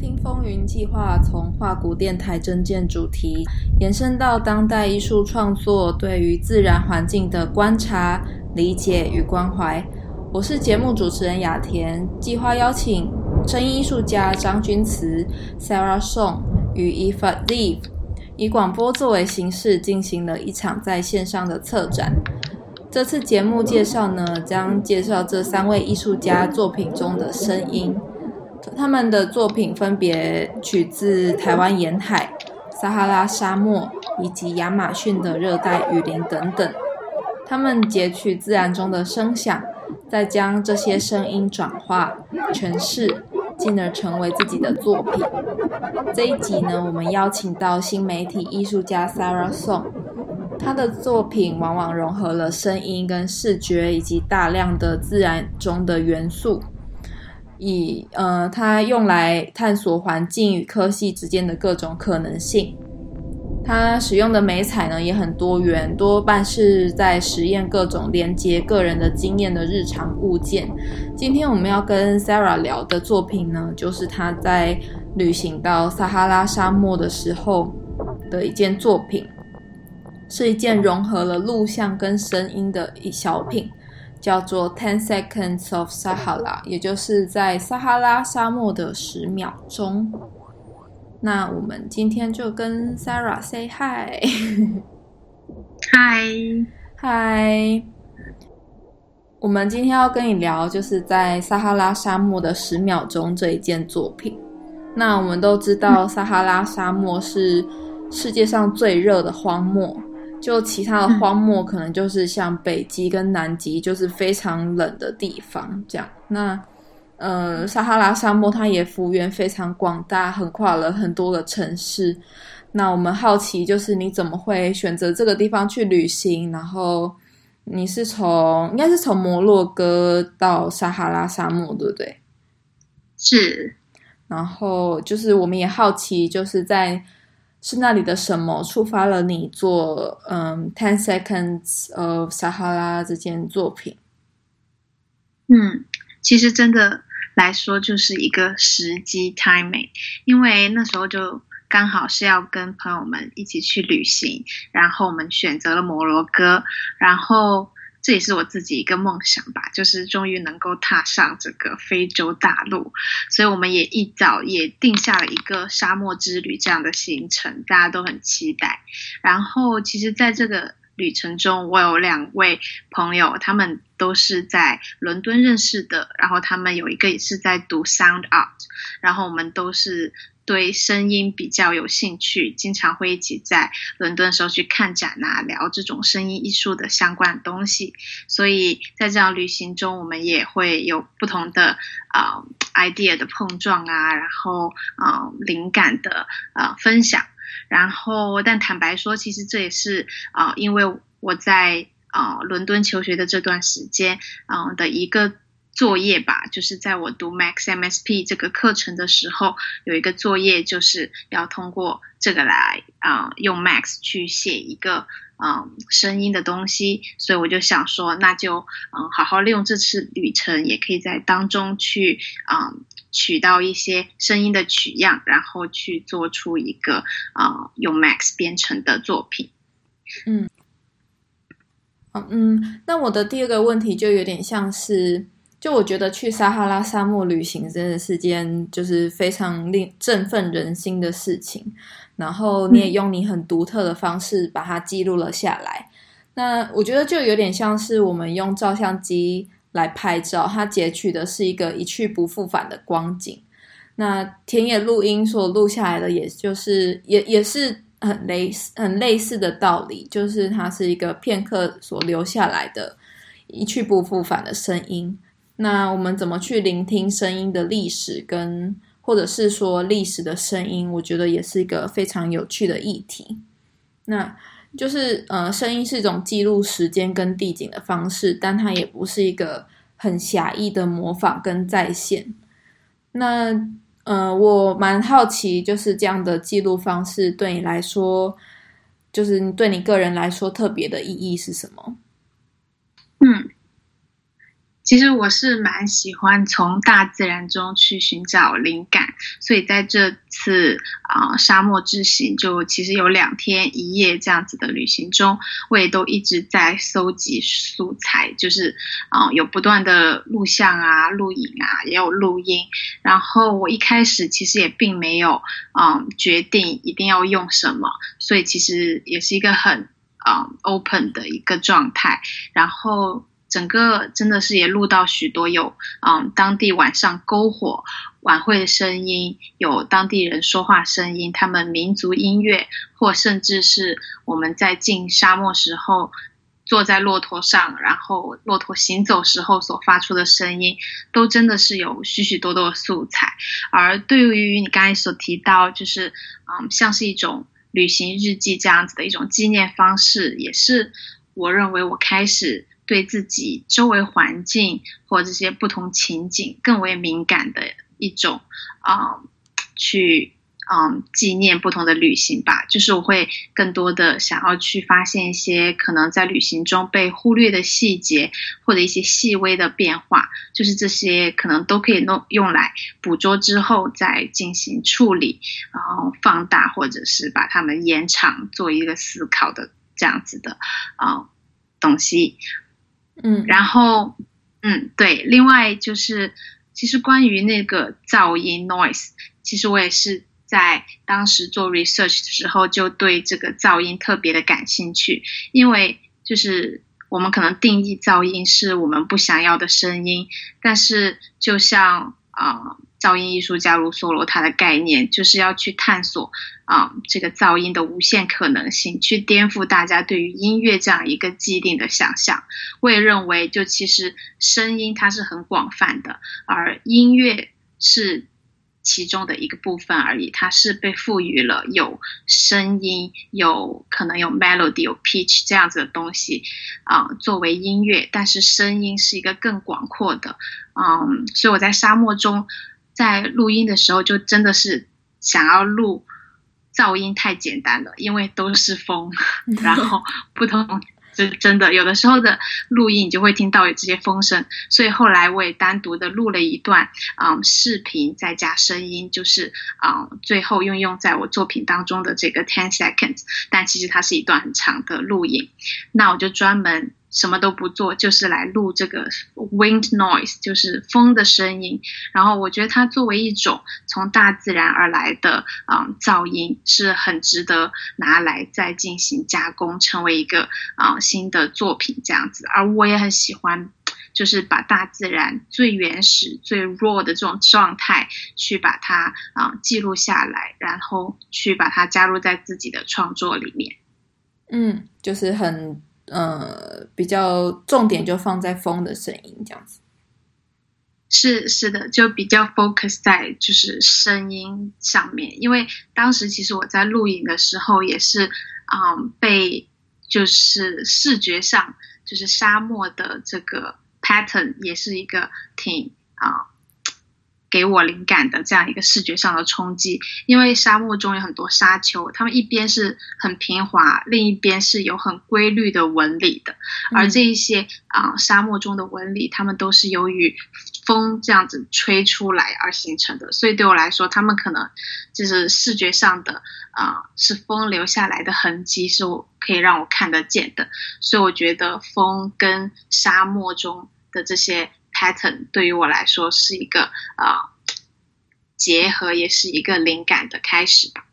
听风云计划从化古电台征件主题延伸到当代艺术创作对于自然环境的观察、理解与关怀。我是节目主持人雅田，计划邀请声音艺术家张钧慈、Sarah Song 与 Eva Live 以广播作为形式进行了一场在线上的策展。这次节目介绍呢，将介绍这三位艺术家作品中的声音。他们的作品分别取自台湾沿海、撒哈拉沙漠以及亚马逊的热带雨林等等。他们截取自然中的声响，再将这些声音转化、诠释，进而成为自己的作品。这一集呢，我们邀请到新媒体艺术家 Sarah Song，她的作品往往融合了声音跟视觉，以及大量的自然中的元素。以呃，它用来探索环境与科技之间的各种可能性。它使用的媒材呢也很多元，多半是在实验各种连接个人的经验的日常物件。今天我们要跟 Sarah 聊的作品呢，就是她在旅行到撒哈拉沙漠的时候的一件作品，是一件融合了录像跟声音的一小品。叫做 Ten Seconds of Sahara，也就是在撒哈拉沙漠的十秒钟。那我们今天就跟 Sarah say hi。Hi，嗨。我们今天要跟你聊，就是在撒哈拉沙漠的十秒钟这一件作品。那我们都知道，撒哈拉沙漠是世界上最热的荒漠。就其他的荒漠，可能就是像北极跟南极，就是非常冷的地方这样。那呃，撒哈拉沙漠它也幅员非常广大，横跨了很多的城市。那我们好奇，就是你怎么会选择这个地方去旅行？然后你是从应该是从摩洛哥到撒哈拉沙漠，对不对？是。然后就是我们也好奇，就是在。是那里的什么触发了你做嗯《Ten Seconds of Sahara》这件作品？嗯，其实真的来说就是一个时机 timing，因为那时候就刚好是要跟朋友们一起去旅行，然后我们选择了摩洛哥，然后。这也是我自己一个梦想吧，就是终于能够踏上这个非洲大陆，所以我们也一早也定下了一个沙漠之旅这样的行程，大家都很期待。然后，其实在这个旅程中，我有两位朋友，他们都是在伦敦认识的，然后他们有一个也是在读 Sound Art，然后我们都是。对声音比较有兴趣，经常会一起在伦敦的时候去看展啊，聊这种声音艺术的相关的东西。所以在这样旅行中，我们也会有不同的呃 idea 的碰撞啊，然后呃灵感的呃分享。然后，但坦白说，其实这也是啊、因为我在啊、伦敦求学的这段时间啊、的一个。作业吧，就是在我读 Max MSP 这个课程的时候，有一个作业就是要通过这个来啊、用 Max 去写一个嗯、呃、声音的东西，所以我就想说，那就嗯、好好利用这次旅程，也可以在当中去嗯、取到一些声音的取样，然后去做出一个啊、用 Max 编程的作品。嗯，嗯，那我的第二个问题就有点像是。就我觉得去撒哈拉沙漠旅行真的是件就是非常令振奋人心的事情，然后你也用你很独特的方式把它记录了下来。那我觉得就有点像是我们用照相机来拍照，它截取的是一个一去不复返的光景。那田野录音所录下来的，也就是也也是很类似很类似的道理，就是它是一个片刻所留下来的一去不复返的声音。那我们怎么去聆听声音的历史跟，或者是说历史的声音，我觉得也是一个非常有趣的议题。那就是呃，声音是一种记录时间跟地景的方式，但它也不是一个很狭义的模仿跟再现。那呃，我蛮好奇，就是这样的记录方式对你来说，就是对你个人来说特别的意义是什么？其实我是蛮喜欢从大自然中去寻找灵感，所以在这次啊、沙漠之行，就其实有两天一夜这样子的旅行中，我也都一直在搜集素材，就是啊、有不断的录像啊、录影啊，也有录音。然后我一开始其实也并没有嗯、决定一定要用什么，所以其实也是一个很嗯、open 的一个状态，然后。整个真的是也录到许多有嗯当地晚上篝火晚会的声音，有当地人说话声音，他们民族音乐，或甚至是我们在进沙漠时候坐在骆驼上，然后骆驼行走时候所发出的声音，都真的是有许许多多的素材。而对于你刚才所提到，就是嗯像是一种旅行日记这样子的一种纪念方式，也是我认为我开始。对自己周围环境或这些不同情景更为敏感的一种啊、去嗯、纪念不同的旅行吧。就是我会更多的想要去发现一些可能在旅行中被忽略的细节，或者一些细微的变化。就是这些可能都可以弄用来捕捉之后再进行处理，然后放大或者是把它们延长，做一个思考的这样子的啊、东西。嗯，然后，嗯，对，另外就是，其实关于那个噪音 noise，其实我也是在当时做 research 的时候就对这个噪音特别的感兴趣，因为就是我们可能定义噪音是我们不想要的声音，但是就像啊。噪音艺术家卢梭罗他的概念就是要去探索啊、这个噪音的无限可能性，去颠覆大家对于音乐这样一个既定的想象。我也认为，就其实声音它是很广泛的，而音乐是其中的一个部分而已。它是被赋予了有声音、有可能有 melody、有 pitch 这样子的东西啊、作为音乐，但是声音是一个更广阔的。嗯，所以我在沙漠中。在录音的时候，就真的是想要录噪音太简单了，因为都是风，然后不同，就真的有的时候的录音，你就会听到有这些风声。所以后来我也单独的录了一段，嗯，视频再加声音，就是嗯，最后运用在我作品当中的这个 ten seconds，但其实它是一段很长的录影。那我就专门。什么都不做，就是来录这个 wind noise，就是风的声音。然后我觉得它作为一种从大自然而来的嗯噪音，是很值得拿来再进行加工，成为一个啊、嗯、新的作品这样子。而我也很喜欢，就是把大自然最原始、最 raw 的这种状态，去把它啊、嗯、记录下来，然后去把它加入在自己的创作里面。嗯，就是很。呃，比较重点就放在风的声音这样子，是是的，就比较 focus 在就是声音上面，因为当时其实我在录影的时候也是，嗯，被就是视觉上就是沙漠的这个 pattern 也是一个挺啊。给我灵感的这样一个视觉上的冲击，因为沙漠中有很多沙丘，它们一边是很平滑，另一边是有很规律的纹理的，而这一些啊、呃、沙漠中的纹理，它们都是由于风这样子吹出来而形成的，所以对我来说，它们可能就是视觉上的啊、呃、是风留下来的痕迹，是我可以让我看得见的，所以我觉得风跟沙漠中的这些。Pattern 对于我来说是一个呃结合，也是一个灵感的开始吧。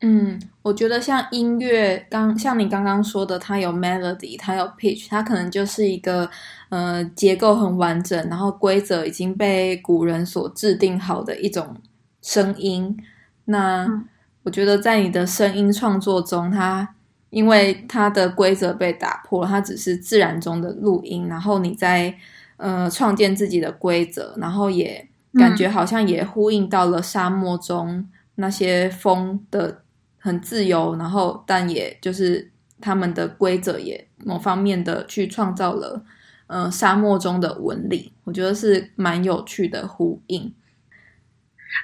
嗯，我觉得像音乐，刚像你刚刚说的，它有 melody，它有 pitch，它可能就是一个呃结构很完整，然后规则已经被古人所制定好的一种声音。那、嗯、我觉得在你的声音创作中，它因为它的规则被打破了，它只是自然中的录音，然后你在。呃，创建自己的规则，然后也感觉好像也呼应到了沙漠中那些风的很自由，然后但也就是他们的规则也某方面的去创造了呃沙漠中的纹理，我觉得是蛮有趣的呼应。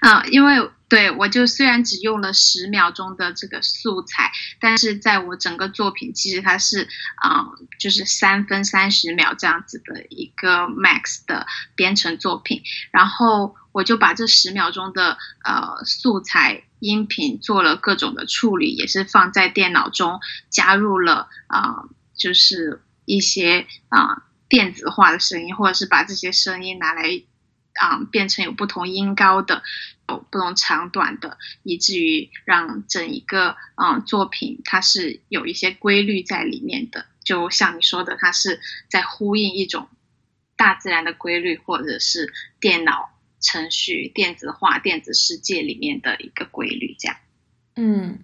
啊，因为对我就虽然只用了十秒钟的这个素材，但是在我整个作品其实它是啊、就是三分三十秒这样子的一个 max 的编程作品，然后我就把这十秒钟的呃素材音频做了各种的处理，也是放在电脑中加入了啊、呃，就是一些啊、呃、电子化的声音，或者是把这些声音拿来。啊、变成有不同音高的，有不同长短的，以至于让整一个啊、嗯、作品它是有一些规律在里面的。就像你说的，它是在呼应一种大自然的规律，或者是电脑程序、电子化、电子世界里面的一个规律，这样。嗯，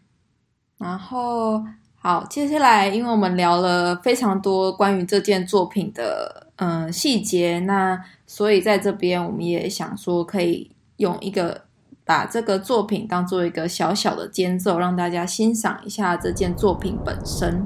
然后好，接下来因为我们聊了非常多关于这件作品的嗯细节，那。所以在这边，我们也想说，可以用一个把这个作品当做一个小小的间奏，让大家欣赏一下这件作品本身。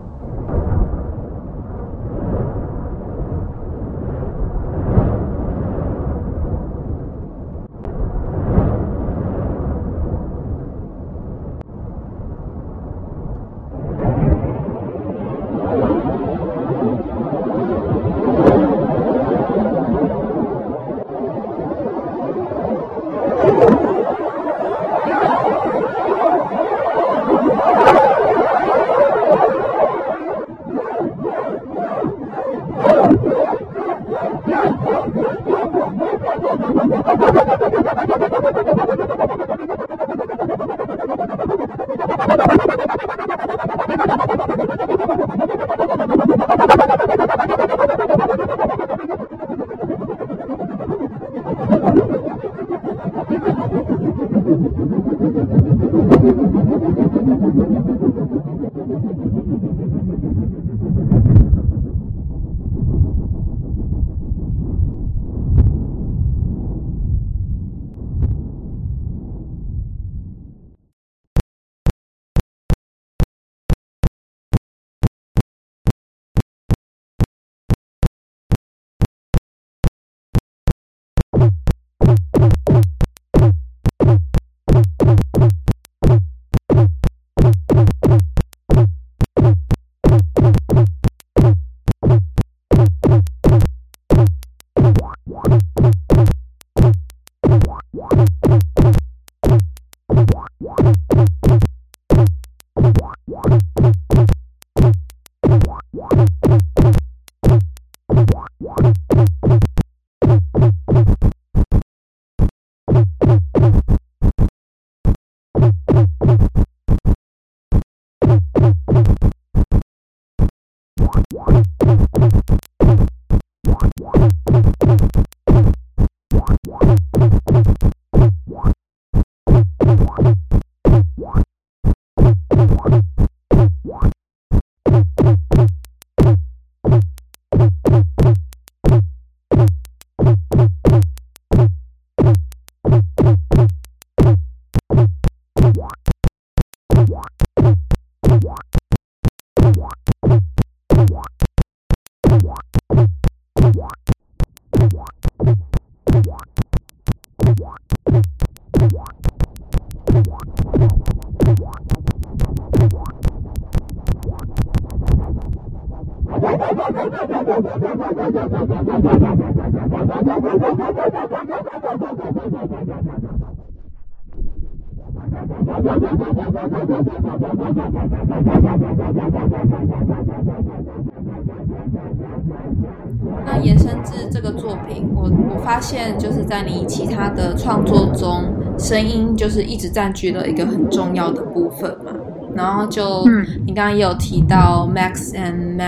在你其他的创作中，声音就是一直占据了一个很重要的部分嘛。然后就你刚刚也有提到 Max and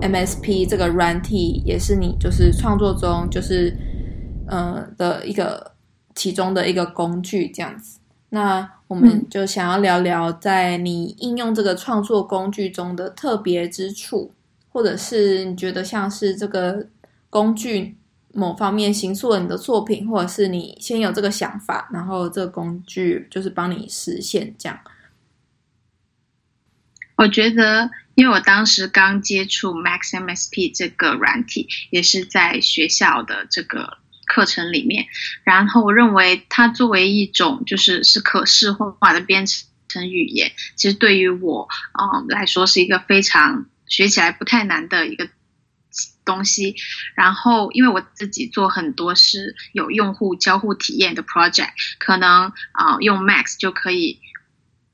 MSP 这个软体，也是你就是创作中就是呃的一个其中的一个工具这样子。那我们就想要聊聊在你应用这个创作工具中的特别之处，或者是你觉得像是这个工具某方面形塑了你的作品，或者是你先有这个想法，然后这个工具就是帮你实现这样。我觉得，因为我当时刚接触 Max MSP 这个软体，也是在学校的这个课程里面。然后我认为它作为一种就是是可视化的编程语言，其实对于我嗯来说是一个非常学起来不太难的一个东西。然后因为我自己做很多是有用户交互体验的 project，可能啊、用 Max 就可以。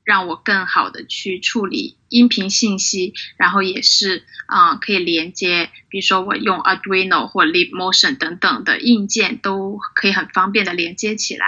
让我更好的去处理音频信息，然后也是啊、可以连接，比如说我用 Arduino 或 Leap Motion 等等的硬件，都可以很方便的连接起来。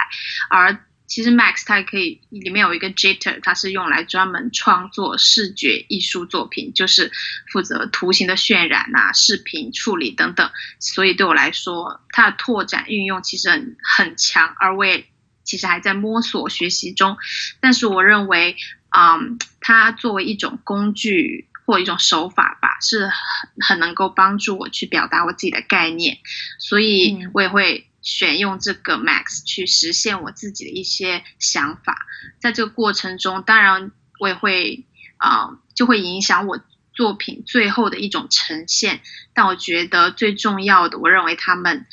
而其实 Max 它也可以里面有一个 Jitter，它是用来专门创作视觉艺术作品，就是负责图形的渲染啊、视频处理等等。所以对我来说，它的拓展运用其实很很强，而我也。其实还在摸索学习中，但是我认为，嗯，它作为一种工具或一种手法吧，是很很能够帮助我去表达我自己的概念，所以我也会选用这个 Max 去实现我自己的一些想法。在这个过程中，当然我也会，啊，就会影响我作品最后的一种呈现。但我觉得最重要的，我认为他们。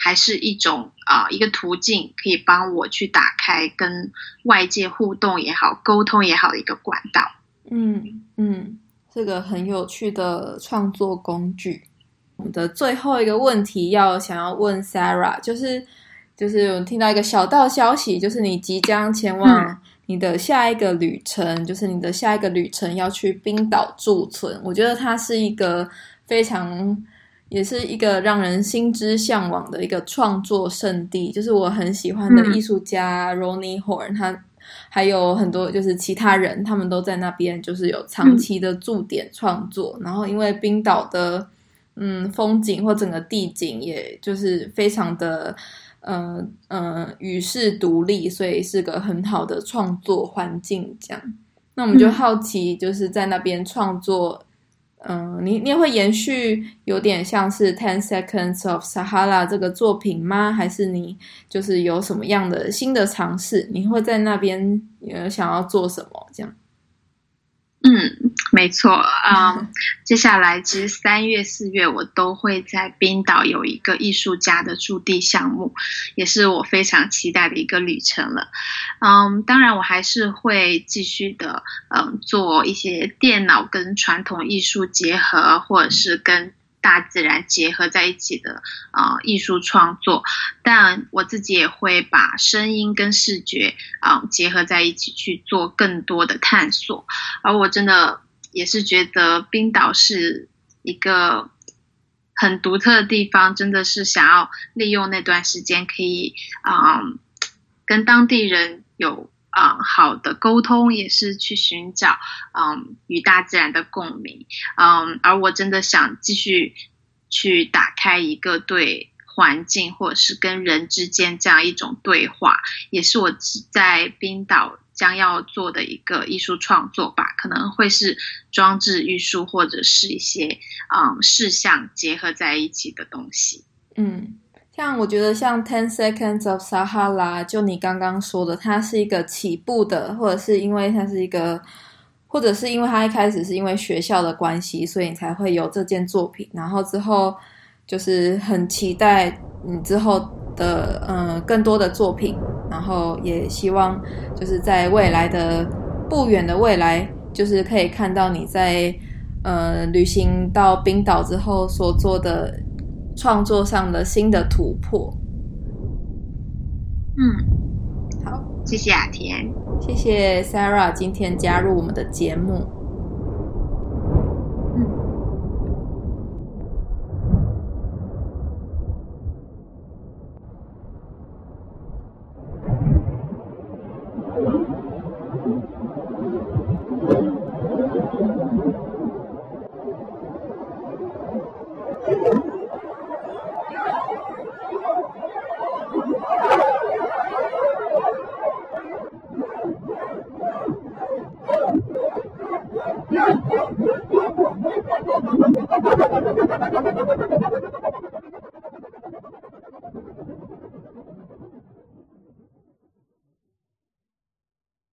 还是一种啊、一个途径，可以帮我去打开跟外界互动也好、沟通也好的一个管道。嗯嗯，这个很有趣的创作工具。我们的最后一个问题要想要问 Sarah，就是就是我听到一个小道消息，就是你即将前往你的下一个旅程，嗯、就是你的下一个旅程要去冰岛驻村。我觉得它是一个非常。也是一个让人心之向往的一个创作圣地，就是我很喜欢的艺术家 Ronnie Horn，他还有很多就是其他人，他们都在那边，就是有长期的驻点创作。嗯、然后因为冰岛的嗯风景或整个地景，也就是非常的嗯呃与世独立，所以是个很好的创作环境。这样，那我们就好奇，就是在那边创作。嗯，你你也会延续有点像是 Ten Seconds of Sahara 这个作品吗？还是你就是有什么样的新的尝试？你会在那边有想要做什么？这样？嗯，没错啊。Um, 接下来其实三月、四月我都会在冰岛有一个艺术家的驻地项目，也是我非常期待的一个旅程了。嗯，um, 当然我还是会继续的，嗯，做一些电脑跟传统艺术结合，或者是跟。大自然结合在一起的啊、呃、艺术创作，但我自己也会把声音跟视觉啊、呃、结合在一起去做更多的探索。而我真的也是觉得冰岛是一个很独特的地方，真的是想要利用那段时间可以啊、跟当地人有。啊、嗯，好的沟通也是去寻找，嗯，与大自然的共鸣，嗯，而我真的想继续去打开一个对环境或者是跟人之间这样一种对话，也是我在冰岛将要做的一个艺术创作吧，可能会是装置艺术或者是一些嗯事项结合在一起的东西，嗯。像我觉得像 Ten Seconds of Sahara，就你刚刚说的，它是一个起步的，或者是因为它是一个，或者是因为它一开始是因为学校的关系，所以你才会有这件作品。然后之后就是很期待你之后的嗯更多的作品，然后也希望就是在未来的不远的未来，就是可以看到你在呃旅行到冰岛之后所做的。创作上的新的突破。嗯，好，谢谢雅田，谢谢 Sarah 今天加入我们的节目。嗯。